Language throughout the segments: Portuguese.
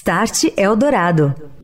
Start Eldorado.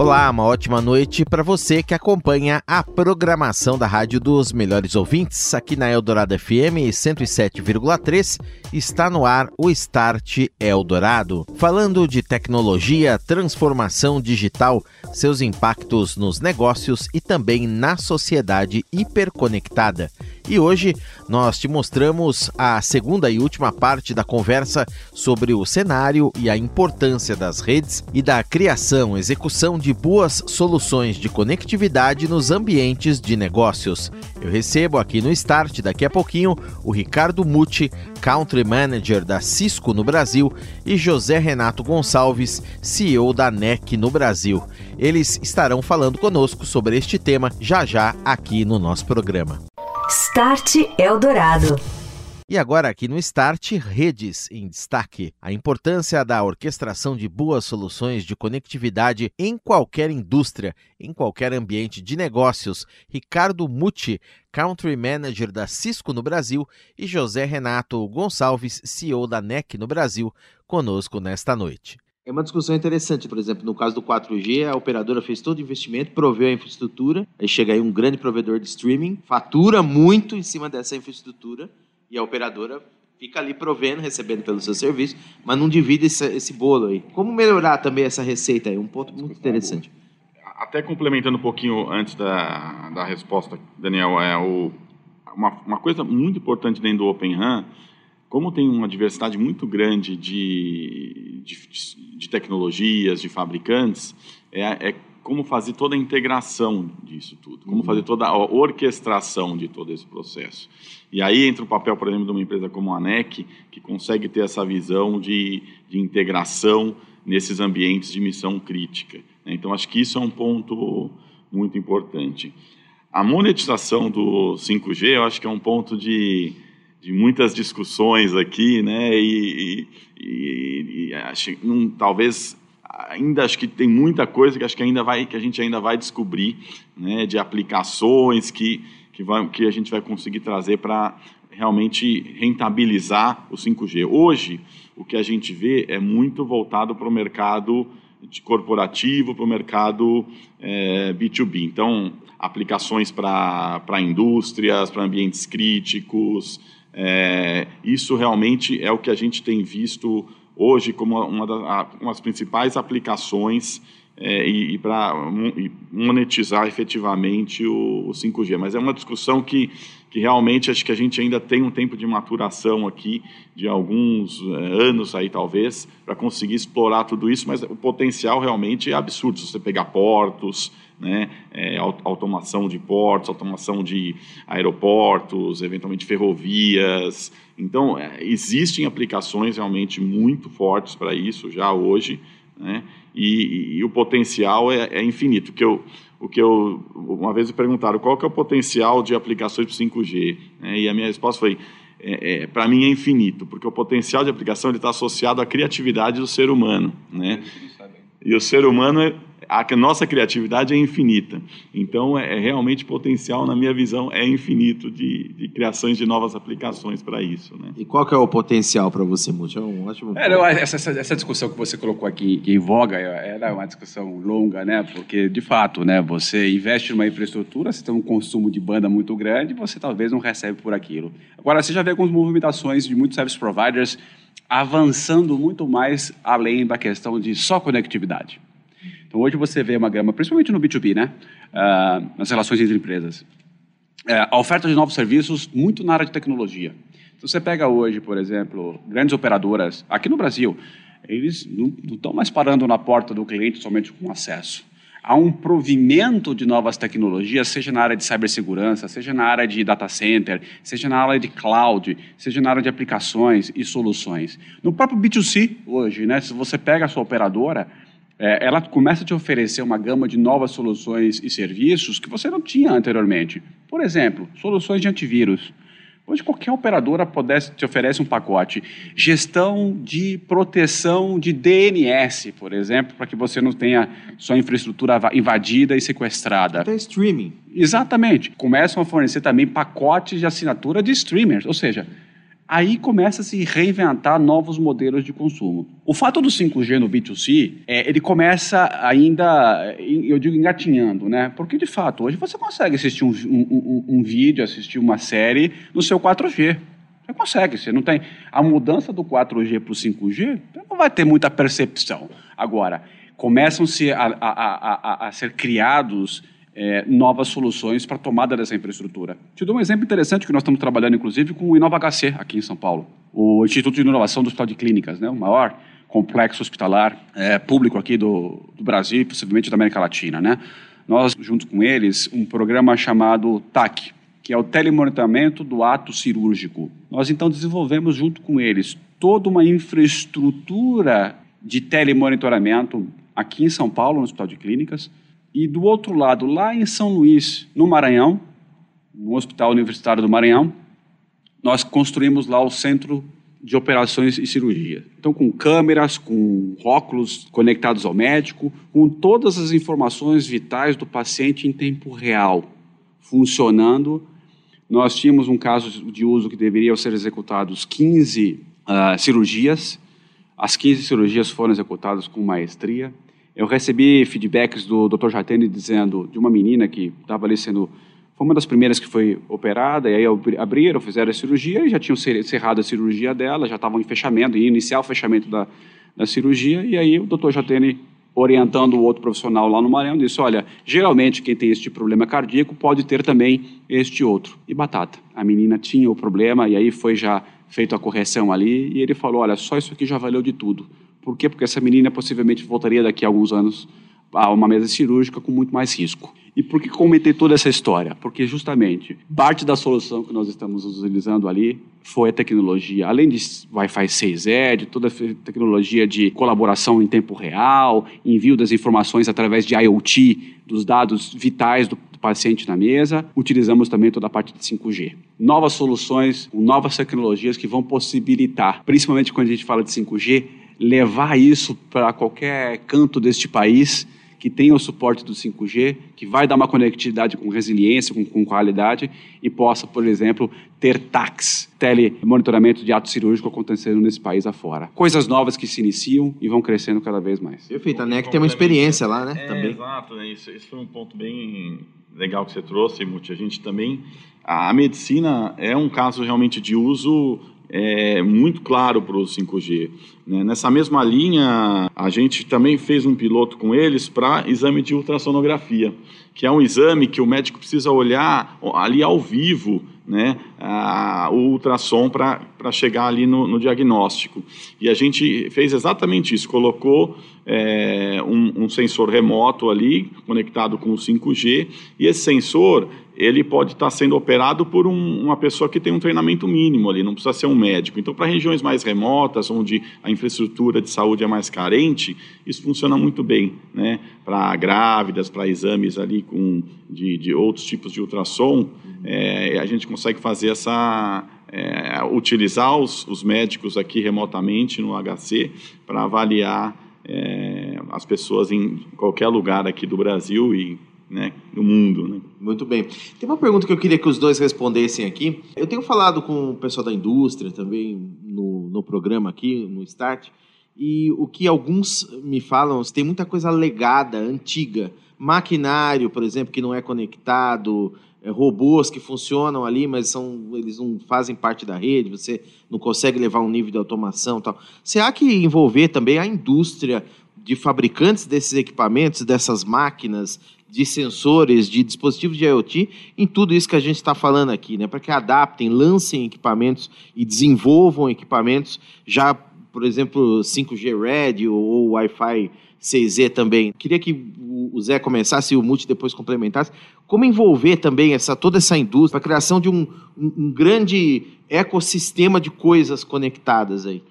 Olá, uma ótima noite para você que acompanha a programação da Rádio dos Melhores Ouvintes. Aqui na Eldorado FM 107,3 está no ar o Start Eldorado, falando de tecnologia, transformação digital, seus impactos nos negócios e também na sociedade hiperconectada. E hoje nós te mostramos a segunda e última parte da conversa sobre o cenário e a importância das redes e da criação, execução de boas soluções de conectividade nos ambientes de negócios. Eu recebo aqui no Start daqui a pouquinho o Ricardo Muti, Country Manager da Cisco no Brasil, e José Renato Gonçalves, CEO da NEC no Brasil. Eles estarão falando conosco sobre este tema já já aqui no nosso programa. Start Eldorado. E agora aqui no Start, redes em destaque. A importância da orquestração de boas soluções de conectividade em qualquer indústria, em qualquer ambiente de negócios. Ricardo Muti, Country Manager da Cisco no Brasil, e José Renato Gonçalves, CEO da NEC no Brasil, conosco nesta noite. É uma discussão interessante, por exemplo, no caso do 4G, a operadora fez todo o investimento, proveu a infraestrutura, aí chega aí um grande provedor de streaming, fatura muito em cima dessa infraestrutura e a operadora fica ali provendo, recebendo pelo seu serviço, mas não divide esse, esse bolo aí. Como melhorar também essa receita aí? Um ponto muito interessante. Até complementando um pouquinho antes da, da resposta, Daniel, é o, uma, uma coisa muito importante dentro do Open RAN como tem uma diversidade muito grande de, de, de tecnologias, de fabricantes, é, é, como fazer toda a integração disso tudo, como fazer toda a orquestração de todo esse processo. E aí entra o papel, por exemplo, de uma empresa como a NEC, que consegue ter essa visão de, de integração nesses ambientes de missão crítica. Né? Então, acho que isso é um ponto muito importante. A monetização do 5G, eu acho que é um ponto de de muitas discussões aqui, né? E, e, e acho, não, talvez ainda acho que tem muita coisa que acho que ainda vai que a gente ainda vai descobrir, né? De aplicações que que, vai, que a gente vai conseguir trazer para realmente rentabilizar o 5G. Hoje o que a gente vê é muito voltado para o mercado corporativo, para o mercado é, B2B. Então aplicações para indústrias, para ambientes críticos é, isso realmente é o que a gente tem visto hoje como uma, das principais aplicações é, e, e para monetizar efetivamente o, o, 5G. Mas é uma discussão que, que realmente acho que a gente ainda tem um tempo de maturação aqui, de alguns é, anos aí talvez, para conseguir explorar tudo isso, mas o potencial realmente é absurdo. Se você pegar portos, né, é, automação de portos, automação de aeroportos, eventualmente ferrovias. Então, é, existem aplicações realmente muito fortes para isso já hoje, né, e, e, o potencial é, é infinito. Que eu, o que eu uma vez me perguntaram qual que é o potencial de aplicações para 5G, né, e a minha resposta foi é, é, para mim é infinito, porque o potencial de aplicação está associado à criatividade do ser humano, né? E o ser humano é a nossa criatividade é infinita. Então, é, é, realmente potencial, na minha visão, é infinito de, de criações de novas aplicações para isso. Né? E qual que é o potencial para você, Muti? É um ótimo. É, não, essa, essa, essa, discussão que você colocou aqui, que em voga, era é uma discussão longa, né? Porque, de fato, né, você investe numa infraestrutura, você tem um consumo de banda muito grande, você talvez não recebe por aquilo. Agora, você já vê algumas movimentações de muitos service providers avançando muito mais além da questão de só conectividade. Então, hoje você vê uma gama, principalmente no B2B, né? Uh, nas relações entre empresas. Uh, a oferta de novos serviços muito na área de tecnologia. Se você pega hoje, por exemplo, grandes operadoras, aqui no Brasil, eles não estão mais parando na porta do cliente somente com acesso. Há um provimento de novas tecnologias, seja na área de cibersegurança, seja na área de data center, seja na área de cloud, seja na área de aplicações e soluções. No próprio B2C, hoje, né, se você pega a sua operadora, é, ela começa a te oferecer uma gama de novas soluções e serviços que você não tinha anteriormente. Por exemplo, soluções de antivírus. Hoje qualquer operadora pudesse, te oferece um pacote. Gestão de proteção de DNS, por exemplo, para que você não tenha sua infraestrutura invadida e sequestrada. Até streaming. Exatamente. Começam a fornecer também pacotes de assinatura de streamers, ou seja, aí começa a se reinventar novos modelos de consumo. O fato do 5G no B2C, é, ele começa ainda, eu digo engatinhando, né? Porque, de fato, hoje você consegue assistir um, um, um vídeo, assistir uma série no seu 4G. Você consegue, você não tem... A mudança do 4G para o 5G, não vai ter muita percepção. Agora, começam-se a, a, a, a ser criados é, novas soluções para a tomada dessa infraestrutura. Te dou um exemplo interessante que nós estamos trabalhando, inclusive, com o InovaHC aqui em São Paulo, o Instituto de Inovação do Hospital de Clínicas, né, o maior complexo hospitalar é, público aqui do, do Brasil e possivelmente da América Latina. Né? Nós, junto com eles, um programa chamado TAC, que é o telemonitoramento do ato cirúrgico. Nós, então, desenvolvemos junto com eles toda uma infraestrutura de telemonitoramento aqui em São Paulo, no Hospital de Clínicas, e do outro lado, lá em São Luís, no Maranhão, no Hospital Universitário do Maranhão, nós construímos lá o Centro de Operações e Cirurgia. Então, com câmeras, com óculos conectados ao médico, com todas as informações vitais do paciente em tempo real, funcionando. Nós tínhamos um caso de uso que deveriam ser executados 15 uh, ah, cirurgias. As 15 cirurgias foram executadas com maestria. Eu recebi feedbacks do Dr. Jatene dizendo de uma menina que estava ali sendo foi uma das primeiras que foi operada, e aí abriram, fizeram a cirurgia e já tinham cerrado a cirurgia dela, já estavam em fechamento, em iniciar o fechamento da, da cirurgia, e aí o doutor Jatene, orientando o outro profissional lá no Maranhão, disse, olha, geralmente quem tem este problema cardíaco pode ter também este outro. E batata, a menina tinha o problema, e aí foi já feita a correção ali, e ele falou, olha, só isso aqui já valeu de tudo. Por quê? Porque essa menina possivelmente voltaria daqui a alguns anos a uma mesa cirúrgica com muito mais risco. E por que comentei toda essa história? Porque justamente parte da solução que nós estamos utilizando ali foi a tecnologia, além de Wi-Fi 6E, de toda a tecnologia de colaboração em tempo real, envio das informações através de IoT, dos dados vitais do paciente na mesa, utilizamos também toda a parte de 5G. Novas soluções, novas tecnologias que vão possibilitar, principalmente quando a gente fala de 5G, levar isso para qualquer canto deste país que tenha o suporte do 5G, que vai dar uma conectividade com resiliência, com, com qualidade e possa, por exemplo, ter TACs, telemonitoramento de ato cirúrgico acontecendo nesse país afora. Coisas novas que se iniciam e vão crescendo cada vez mais. Perfeito, a NEC tem uma experiência lá, né? É, também. Exato, né? isso, isso foi um ponto bem legal que você trouxe, Muti. A gente também, a medicina é um caso realmente de uso é, muito claro para o 5G. Né? Nessa mesma linha, a gente também fez um piloto com eles para exame de ultrassonografia, que é um exame que o médico precisa olhar ali ao vivo né, a, o ultrassom para chegar ali no, no, diagnóstico. E a gente fez exatamente isso, colocou é, um, um, sensor remoto ali, conectado com o 5G, e esse sensor ele pode estar sendo operado por um, uma pessoa que tem um treinamento mínimo ali, não precisa ser um médico. Então, para regiões mais remotas, onde a infraestrutura de saúde é mais carente, isso funciona muito bem, né? Para grávidas, para exames ali com, de, de, outros tipos de ultrassom, é, a gente consegue fazer essa... É, utilizar os, os médicos aqui remotamente no HC para avaliar é, as pessoas em qualquer lugar aqui do Brasil e né, no mundo. Né? Muito bem. Tem uma pergunta que eu queria que os dois respondessem aqui. Eu tenho falado com o pessoal da indústria também no, no programa aqui, no Start, e o que alguns me falam, tem muita coisa legada, antiga. Maquinário, por exemplo, que não é conectado, é, robôs que funcionam ali, mas são, eles não fazem parte da rede, você não consegue levar um nível de automação tal. Será que envolver também a indústria de fabricantes desses equipamentos, dessas máquinas, de sensores, de dispositivos de IoT, em tudo isso que a gente está falando aqui, né? Para que adaptem, lancem equipamentos e desenvolvam equipamentos já, por exemplo, 5G Red ou Wi-Fi 6E também. Queria que o Zé começasse e o Multi depois complementasse. Como envolver também essa, toda essa indústria, a criação de um, um, um grande ecossistema de coisas conectadas aí?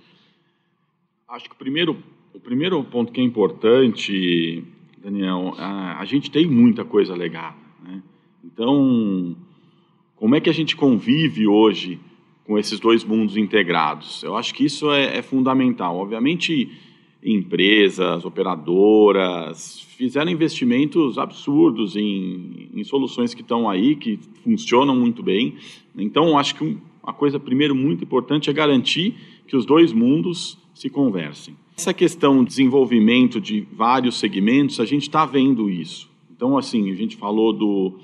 Acho que o primeiro, primeiro ponto que é importante, Daniel, a, a gente tem muita coisa legal. Né? Então, como é que a gente convive hoje com esses dois mundos integrados? Eu acho que isso é, é fundamental. Obviamente, empresas, operadoras fizeram investimentos absurdos em, em soluções que estão aí, que funcionam muito bem. Então, acho que uma coisa, primeiro, muito importante é garantir que os dois mundos se conversem. Essa questão de desenvolvimento de vários segmentos, a gente está vendo isso. Então, assim, a gente falou do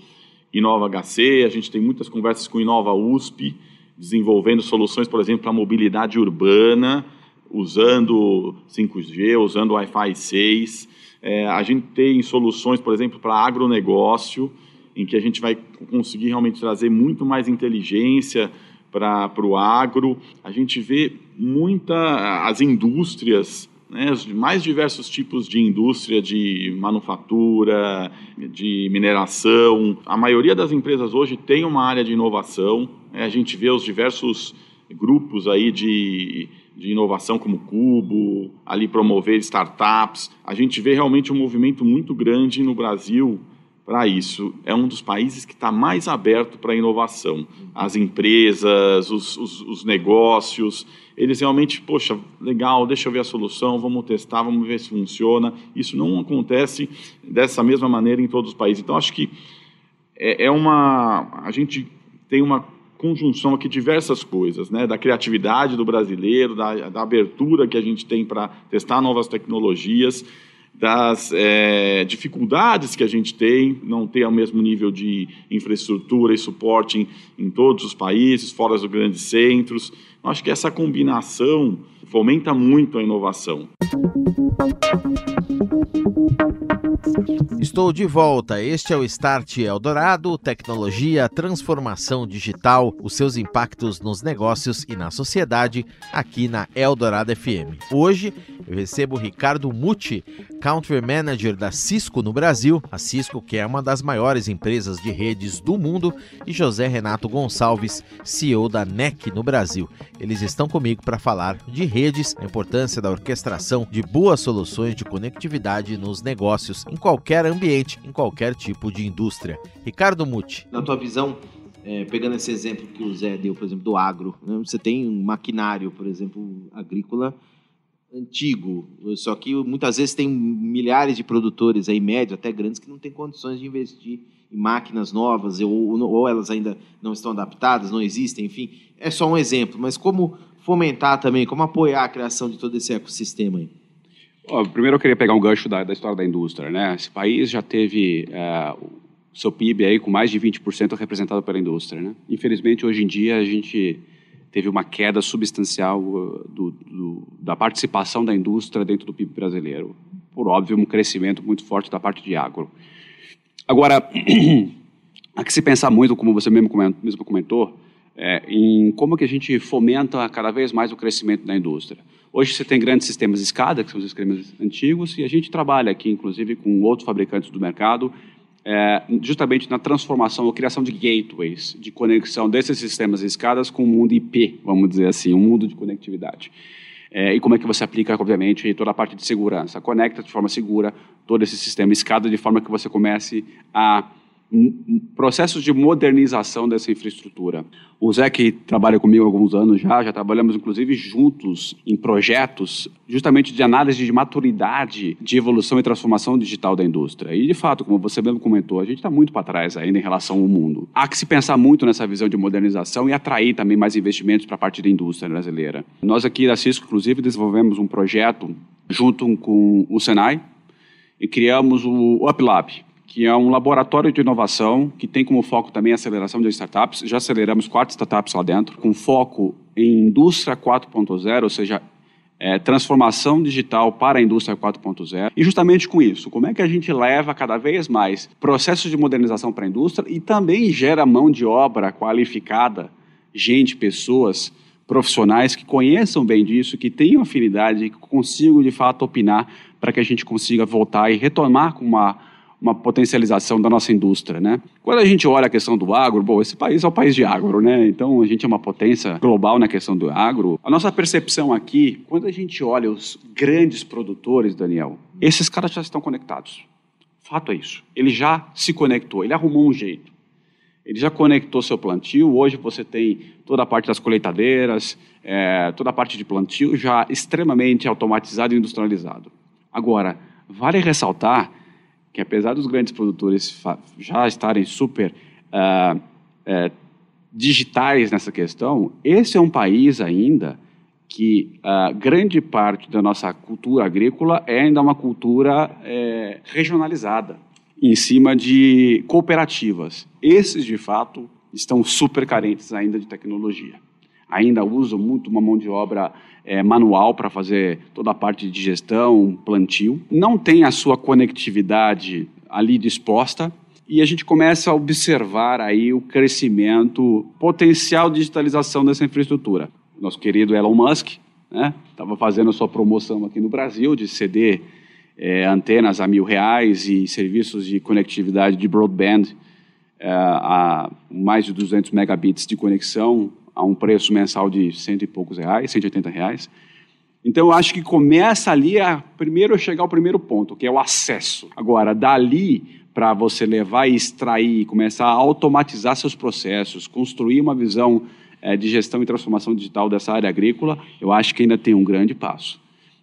Inova HC, a gente tem muitas conversas com Inova USP, desenvolvendo soluções, por exemplo, para mobilidade urbana, usando 5G, usando Wi-Fi 6. É, a gente tem soluções, por exemplo, para agronegócio, em que a gente vai conseguir realmente trazer muito mais inteligência para o agro. A gente vê muita as indústrias, né, os mais diversos tipos de indústria de manufatura, de mineração. A maioria das empresas hoje tem uma área de inovação. Né, a gente vê os diversos grupos aí de de inovação como Cubo, ali promover startups. A gente vê realmente um movimento muito grande no Brasil para isso. É um dos países que está mais aberto para a inovação. As empresas, os, os, os, negócios, eles realmente, poxa, legal, deixa eu ver a solução, vamos testar, vamos ver se funciona. Isso não acontece dessa mesma maneira em todos os países. Então, acho que é, é uma. A gente tem uma conjunção aqui diversas coisas, né? Da criatividade do brasileiro, da, da abertura que a gente tem para testar novas tecnologias, das é, dificuldades que a gente tem, não ter o mesmo nível de infraestrutura e suporte em, em todos os países, fora dos grandes centros. Eu acho que essa combinação fomenta muito a inovação. Estou de volta. Este é o Start Eldorado, tecnologia, transformação digital, os seus impactos nos negócios e na sociedade, aqui na Eldorado FM. Hoje eu recebo Ricardo Muti, Country Manager da Cisco no Brasil, a Cisco que é uma das maiores empresas de redes do mundo, e José Renato Gonçalves, CEO da NEC no Brasil. Eles estão comigo para falar de redes, a importância da orquestração de boas soluções de conectividade nos negócios, em qualquer ambiente, em qualquer tipo de indústria. Ricardo Muti. Na tua visão, é, pegando esse exemplo que o Zé deu, por exemplo, do agro, né? você tem um maquinário, por exemplo, agrícola antigo, só que muitas vezes tem milhares de produtores aí, médios, até grandes, que não têm condições de investir em máquinas novas, ou, ou elas ainda não estão adaptadas, não existem, enfim. É só um exemplo, mas como fomentar também, como apoiar a criação de todo esse ecossistema aí? Primeiro eu queria pegar um gancho da, da, história da indústria. Né? Esse país já teve é, o seu PIB aí com mais de 20% representado pela indústria. Né? Infelizmente, hoje em dia, a gente teve uma queda substancial uh, do, do, da participação da indústria dentro do PIB brasileiro. Por óbvio, um crescimento muito forte da parte de agro. Agora, há que se pensar muito, como você mesmo comentou, é, em como que a gente fomenta cada vez mais o crescimento da indústria. Hoje você tem grandes sistemas escada, que são os sistemas antigos, e a gente trabalha aqui, inclusive, com outros fabricantes do mercado, é, justamente na transformação ou criação de gateways, de conexão desses sistemas escadas com o mundo IP, vamos dizer assim, um mundo de conectividade. É, e como é que você aplica, obviamente, toda a parte de segurança. Conecta de forma segura todo esse sistema escada de forma que você comece a processos de modernização dessa infraestrutura. O Zé, que trabalha comigo há alguns anos já, já trabalhamos inclusive juntos em projetos justamente de análise de maturidade de evolução e transformação digital da indústria. E, de fato, como você mesmo comentou, a gente está muito para trás ainda em relação ao mundo. Há que se pensar muito nessa visão de modernização e atrair também mais investimentos para a parte da indústria brasileira. Nós aqui da Cisco, inclusive, desenvolvemos um projeto junto com o Senai e criamos o UpLab, que é um laboratório de inovação que tem como foco também a aceleração de startups. Já aceleramos quatro startups lá dentro, com foco em indústria 4.0, ou seja, é, transformação digital para a indústria 4.0. E justamente com isso, como é que a gente leva cada vez mais processos de modernização para a indústria e também gera mão de obra qualificada, gente, pessoas profissionais que conheçam bem disso, que tenham afinidade, que consigam de fato opinar para que a gente consiga voltar e retomar com uma uma potencialização da nossa indústria, né? Quando a gente olha a questão do agro, bom, esse país é o país de agro, né? Então a gente é uma potência global na questão do agro. A nossa percepção aqui, quando a gente olha os grandes produtores, Daniel, esses caras já estão conectados. Fato é isso. Ele já se conectou, ele arrumou um jeito. Ele já conectou seu plantio. Hoje você tem toda a parte das colheitadeiras, é, toda a parte de plantio já extremamente automatizado e industrializado. Agora, vale ressaltar que apesar dos grandes produtores já estarem super uh, uh, digitais nessa questão, esse é um país ainda que uh, grande parte da nossa cultura agrícola é ainda uma cultura é, regionalizada, em cima de cooperativas. Esses, de fato, estão super carentes ainda de tecnologia. Ainda usam muito uma mão de obra é, manual para fazer toda a parte de gestão, plantio. Não tem a sua conectividade ali disposta e a gente começa a observar aí o crescimento, potencial de digitalização dessa infraestrutura. Nosso querido Elon Musk estava né, fazendo a sua promoção aqui no Brasil de ceder é, antenas a mil reais e serviços de conectividade de broadband é, a mais de 200 megabits de conexão a um preço mensal de cento e poucos reais, 180 reais. Então, eu acho que começa ali a primeiro chegar ao primeiro ponto, que é o acesso. Agora, dali para você levar e extrair, começar a automatizar seus processos, construir uma visão é, de gestão e transformação digital dessa área agrícola, eu acho que ainda tem um grande passo.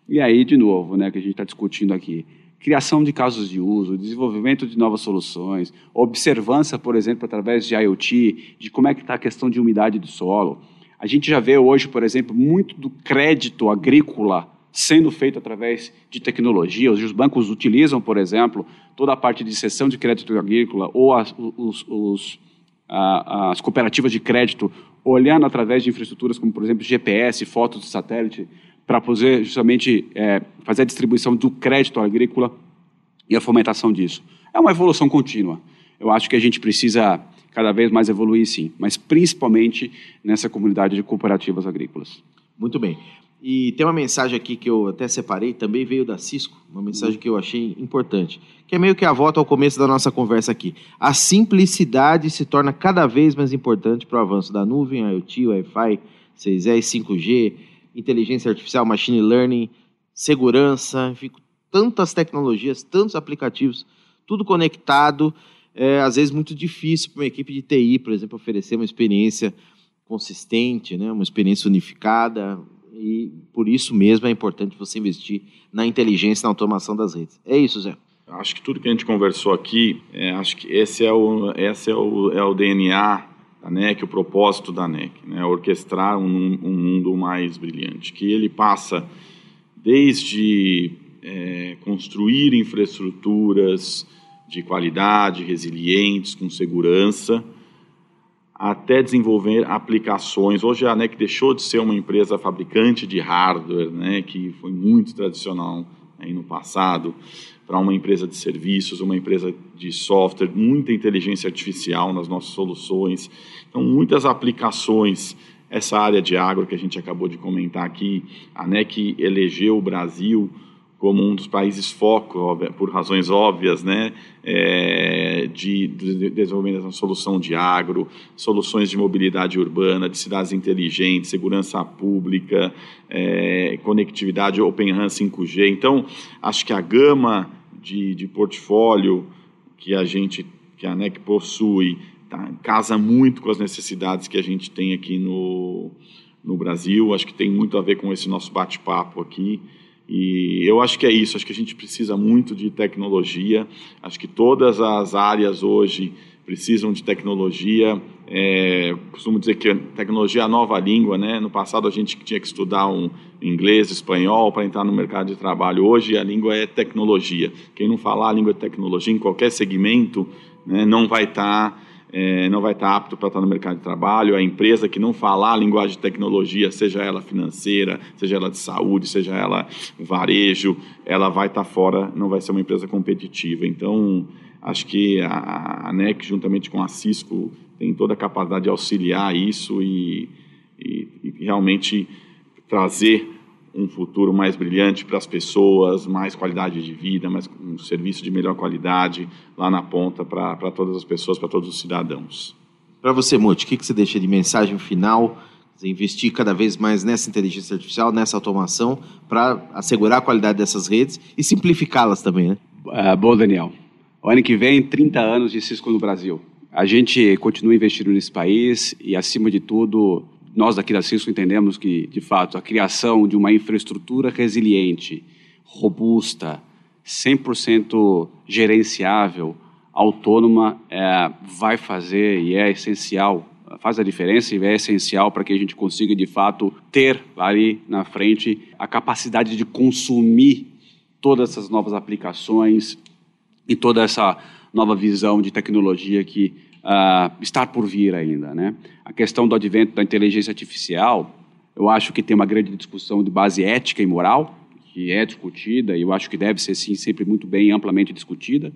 E aí, de novo, né, que a gente está discutindo aqui, criação de casos de uso, desenvolvimento de novas soluções, observância, por exemplo, através de IoT, de como é que está a questão de umidade do solo. A gente já vê hoje, por exemplo, muito do crédito agrícola sendo feito através de tecnologia. Os bancos utilizam, por exemplo, toda a parte de cessão de crédito agrícola ou as, os, os, a, as cooperativas de crédito olhando através de infraestruturas como, por exemplo, GPS, fotos de satélite, para poder justamente é, fazer a distribuição do crédito agrícola e a fomentação disso. É uma evolução contínua. Eu acho que a gente precisa cada vez mais evoluir, sim, mas principalmente nessa comunidade de cooperativas agrícolas. Muito bem. E tem uma mensagem aqui que eu até separei, também veio da Cisco, uma mensagem que eu achei importante, que é meio que a volta ao começo da nossa conversa aqui. A simplicidade se torna cada vez mais importante para o avanço da nuvem, IoT, Wi-Fi, 6E, 5G, inteligência artificial, machine learning, segurança, enfim, tantas tecnologias, tantos aplicativos, tudo conectado. É, às vezes muito difícil para uma equipe de TI, por exemplo, oferecer uma experiência consistente, né, uma experiência unificada, e por isso mesmo é importante você investir na inteligência, na automação das redes. É isso, Zé. Acho que tudo que a gente conversou aqui, é, acho que esse é o, esse é o, é o DNA da NEC, o propósito da NEC, né, orquestrar um, um, mundo mais brilhante, que ele passa desde é, construir infraestruturas de qualidade, resilientes, com segurança, até desenvolver aplicações. Hoje a NEC deixou de ser uma empresa fabricante de hardware, né, que foi muito tradicional aí no passado, para uma empresa de serviços, uma empresa de software, muita inteligência artificial nas nossas soluções. Então, muitas aplicações. Essa área de agro que a gente acabou de comentar aqui, a NEC elegeu o Brasil como um dos países foco, por razões óbvias, né, é, de, de desenvolvimento da solução de agro, soluções de mobilidade urbana, de cidades inteligentes, segurança pública, é, conectividade Open RAN 5G. Então, acho que a gama de, de portfólio que a gente, que a NEC possui, tá, casa muito com as necessidades que a gente tem aqui no, no Brasil. Acho que tem muito a ver com esse nosso bate-papo aqui. E eu acho que é isso, acho que a gente precisa muito de tecnologia, acho que todas as áreas hoje precisam de tecnologia. É, costumo dizer que tecnologia é a nova língua, né? No passado a gente tinha que estudar um inglês, espanhol para entrar no mercado de trabalho. Hoje a língua é tecnologia. Quem não falar a língua de tecnologia em qualquer segmento, né, não vai estar tá, é, não vai estar apto para estar no mercado de trabalho, a empresa que não falar a linguagem de tecnologia, seja ela financeira, seja ela de saúde, seja ela varejo, ela vai estar fora, não vai ser uma empresa competitiva. Então, acho que a, a NEC, juntamente com a Cisco, tem toda a capacidade de auxiliar isso e, e, e realmente trazer um futuro mais brilhante para as pessoas, mais qualidade de vida, mais um serviço de melhor qualidade lá na ponta para todas as pessoas, para todos os cidadãos. Para você, Muti, o que, que você deixa de mensagem final? Investir cada vez mais nessa inteligência artificial, nessa automação, para assegurar a qualidade dessas redes e simplificá-las também, né? Uh, bom, Daniel. O ano que vem, 30 anos de Cisco no Brasil. A gente continua investindo nesse país e, acima de tudo, nós aqui da Cisco entendemos que, de fato, a criação de uma infraestrutura resiliente, robusta, 100% gerenciável, autônoma, é, vai fazer e é essencial, faz a diferença e é essencial para que a gente consiga, de fato, ter ali na frente a capacidade de consumir todas essas novas aplicações e toda essa nova visão de tecnologia que uh, está por vir ainda. Né? A questão do advento da inteligência artificial, eu acho que tem uma grande discussão de base ética e moral, que é discutida, e eu acho que deve ser, sim, sempre muito bem amplamente discutida,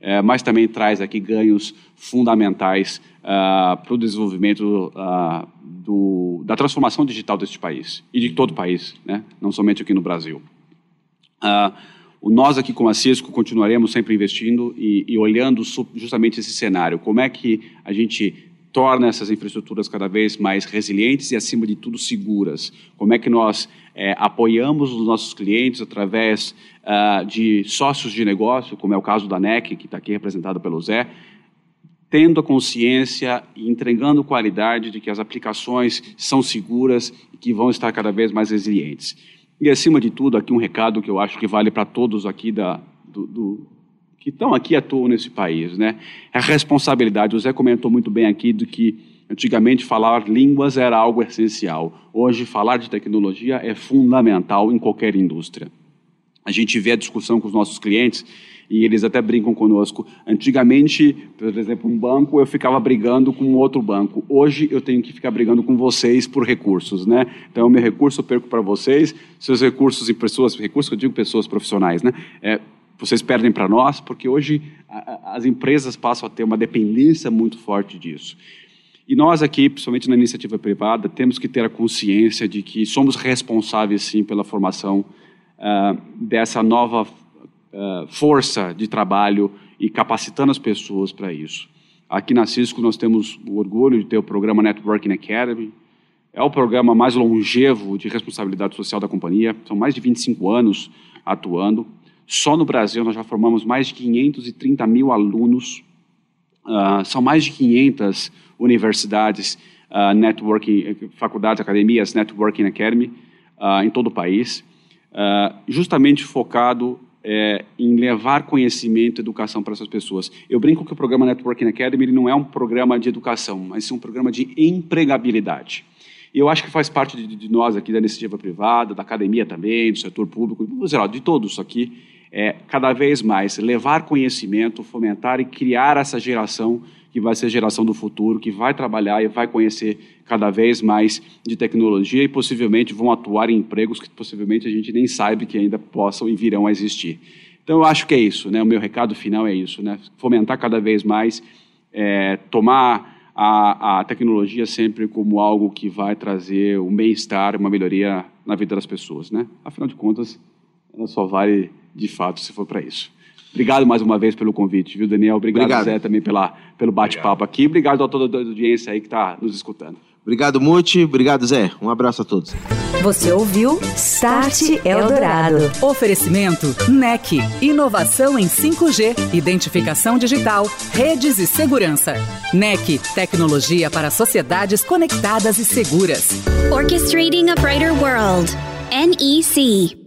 é, mas também traz aqui ganhos fundamentais uh, para o desenvolvimento uh, do, da transformação digital deste país, e de todo o país, né? não somente aqui no Brasil. Uh, nós aqui com a Cisco continuaremos sempre investindo e, e olhando justamente esse cenário. Como é que a gente torna essas infraestruturas cada vez mais resilientes e, acima de tudo, seguras? Como é que nós é, apoiamos os nossos clientes através uh, de sócios de negócio, como é o caso da NEC, que está aqui representado pelo Zé, tendo a consciência e entregando qualidade de que as aplicações são seguras e que vão estar cada vez mais resilientes. E, acima de tudo, aqui um recado que eu acho que vale para todos aqui da, do, do, que estão aqui atuam nesse país, né? É a responsabilidade. O Zé comentou muito bem aqui do que antigamente falar línguas era algo essencial. Hoje, falar de tecnologia é fundamental em qualquer indústria. A gente vê a discussão com os nossos clientes e eles até brincam conosco. Antigamente, por exemplo, um banco eu ficava brigando com outro banco. Hoje eu tenho que ficar brigando com vocês por recursos, né? Então, meu recurso eu perco para vocês, seus recursos e pessoas, recursos eu digo pessoas profissionais, né? É, vocês perdem para nós, porque hoje a, a, as empresas passam a ter uma dependência muito forte disso. E nós aqui, principalmente na iniciativa privada, temos que ter a consciência de que somos responsáveis, sim, pela formação uh, dessa nova uh, força de trabalho e capacitando as pessoas para isso. Aqui na Cisco nós temos o orgulho de ter o programa Networking Academy. É o programa mais longevo de responsabilidade social da companhia. São mais de 25 anos atuando. Só no Brasil nós já formamos mais de 530 mil alunos. Uh, são mais de 500 universidades, uh, networking, faculdades, academias, Networking Academy uh, em todo o país, justamente focado é, em levar conhecimento e educação para essas pessoas. Eu brinco que o programa Networking Academy não é um programa de educação, mas sim um programa de empregabilidade. E eu acho que faz parte de, de nós aqui da iniciativa privada, da academia também, do setor público, de todos aqui, é, cada vez mais levar conhecimento, fomentar e criar essa geração que vai ser a geração do futuro, que vai trabalhar e vai conhecer cada vez mais de tecnologia e possivelmente vão atuar em empregos que possivelmente a gente nem sabe que ainda possam e virão a existir. Então, eu acho que é isso, né? O meu recado final é isso, né? Fomentar cada vez mais, é, tomar a, a tecnologia sempre como algo que vai trazer um bem-estar, uma melhoria na vida das pessoas, né? Afinal de contas, ela só vale de fato se for para isso. Obrigado mais uma vez pelo convite, viu, Daniel? Obrigado, Obrigado. Zé, também pela, pelo bate-papo aqui. Obrigado a toda a audiência aí que está nos escutando. Obrigado, Muti. Obrigado, Zé. Um abraço a todos. Você ouviu Start Eldorado. Oferecimento NEC. Inovação em 5G, identificação digital, redes e segurança. NEC. Tecnologia para sociedades conectadas e seguras. Orchestrating a Brighter World. NEC.